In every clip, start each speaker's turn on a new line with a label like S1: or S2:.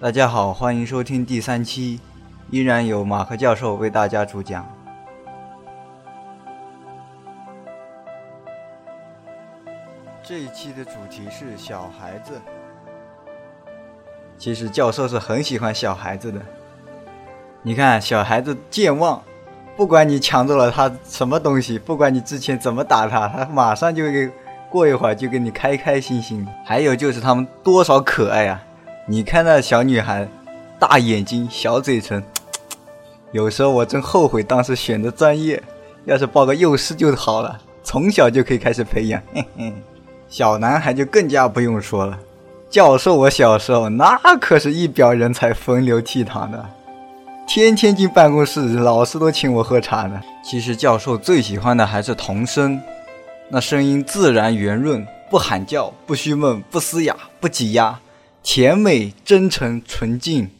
S1: 大家好，欢迎收听第三期，依然由马克教授为大家主讲。这一期的主题是小孩子。其实教授是很喜欢小孩子的。你看，小孩子健忘，不管你抢走了他什么东西，不管你之前怎么打他，他马上就给过一会儿就给你开开心心。还有就是他们多少可爱啊！你看那小女孩，大眼睛、小嘴唇，有时候我真后悔当时选的专业，要是报个幼师就好了，从小就可以开始培养。嘿嘿。小男孩就更加不用说了。教授，我小时候那可是一表人才，风流倜傥的，天天进办公室，老师都请我喝茶呢。其实教授最喜欢的还是童声，那声音自然圆润，不喊叫，不虚闷，不嘶哑，不挤压，甜美、真诚、纯净。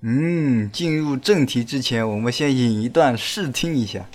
S1: 嗯，进入正题之前，我们先引一段试听一下。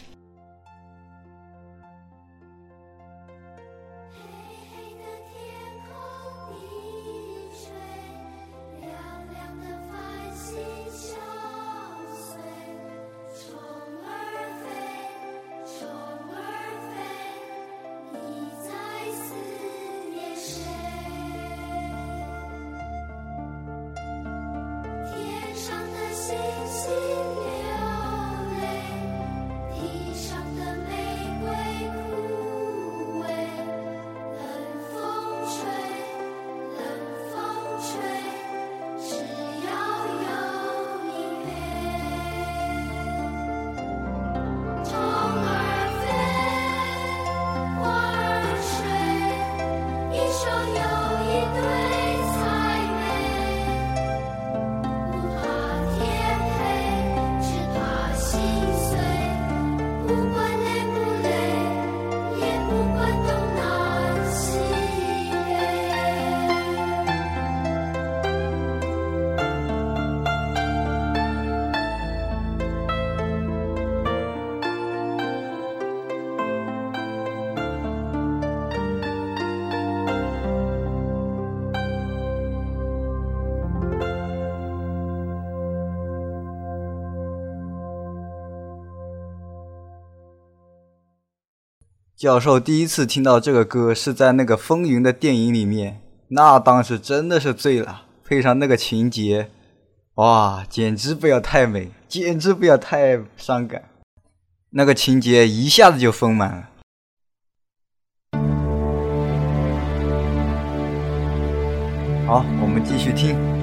S1: 教授第一次听到这个歌是在那个《风云》的电影里面，那当时真的是醉了，配上那个情节，哇，简直不要太美，简直不要太伤感，那个情节一下子就丰满了。好，我们继续听。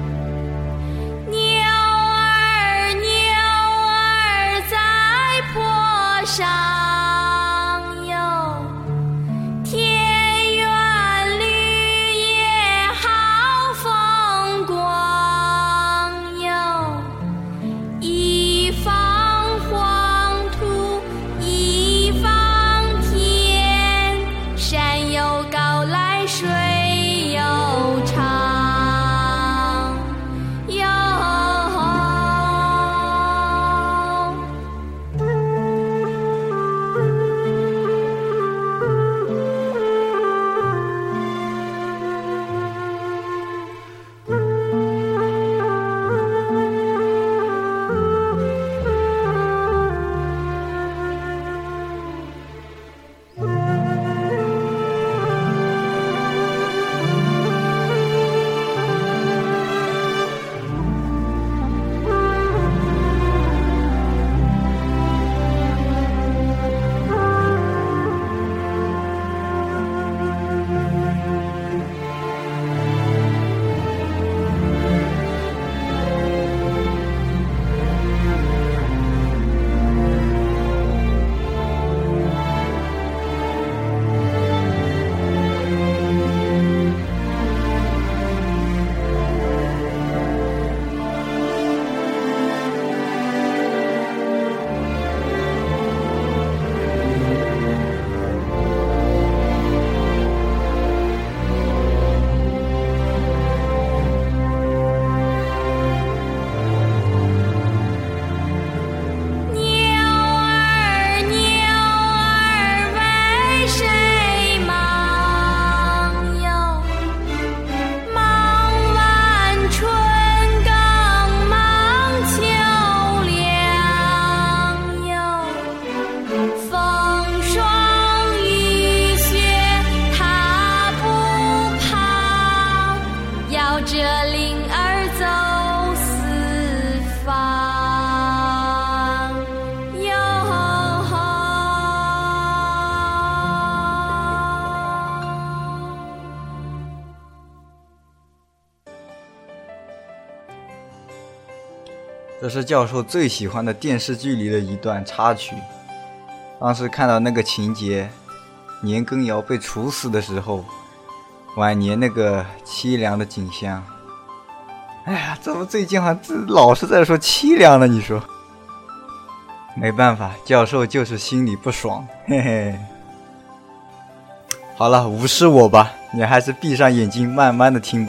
S2: 是教授最喜欢的电视剧里的一段插曲。当时看到那个情节，年羹尧被处死的时候，晚年那个凄凉的景象。哎呀，怎么最近好像老是在说凄凉呢？你说？没办法，教授就是心里不爽，嘿嘿。好了，无视我吧，你还是闭上眼睛，慢慢的听。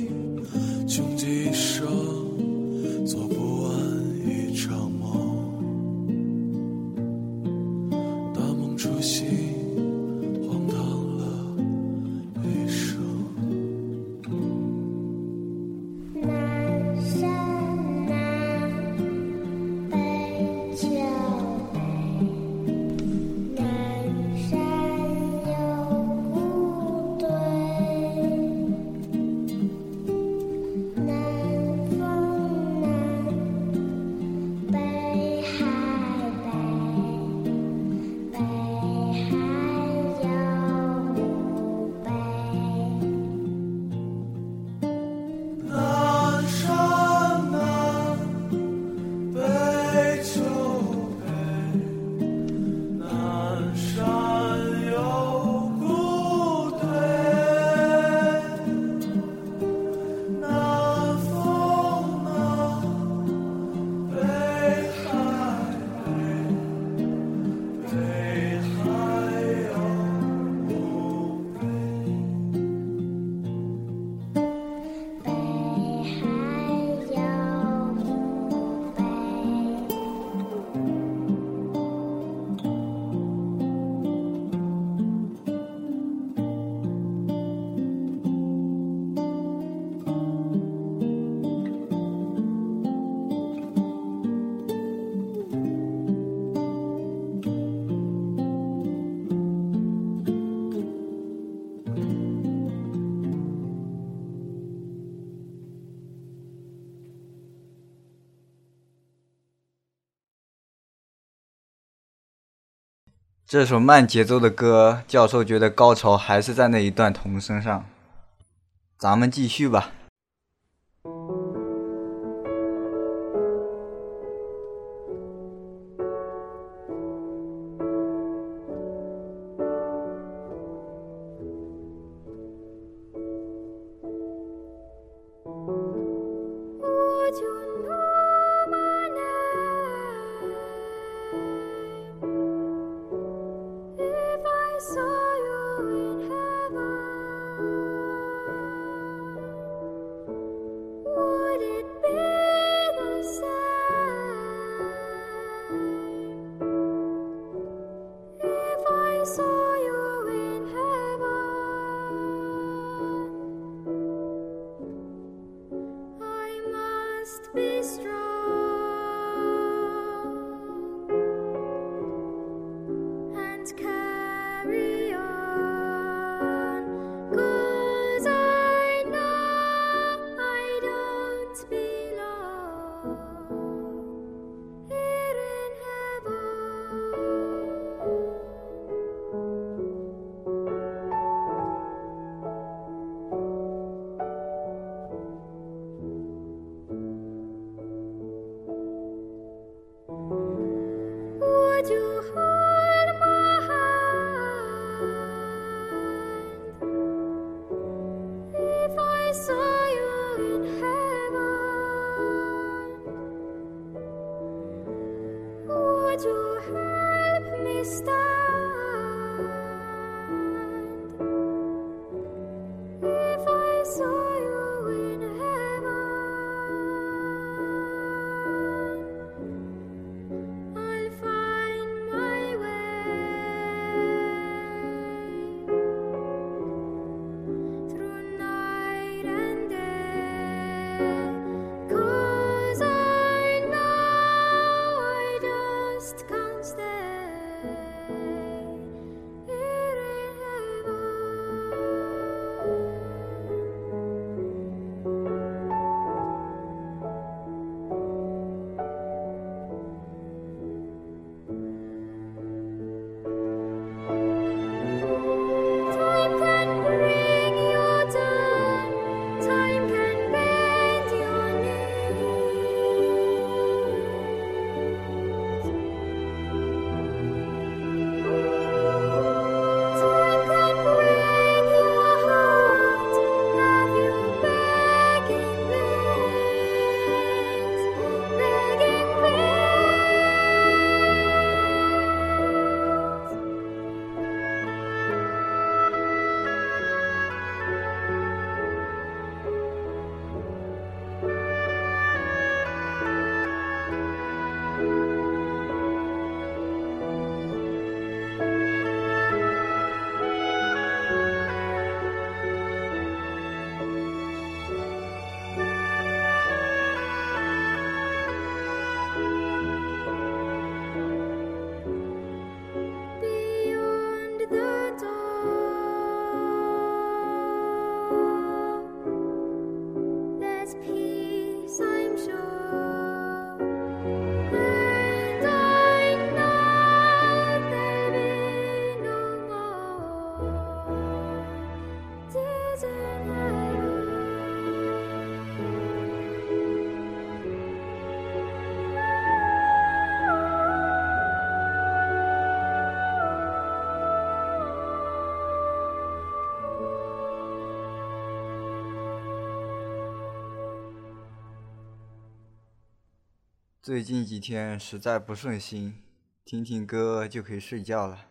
S2: 这首慢节奏的歌教授觉得高潮还是在那一段童声上。咱们继续吧。
S1: stop.
S2: 最近几天实在不顺心听听歌就可以睡觉了。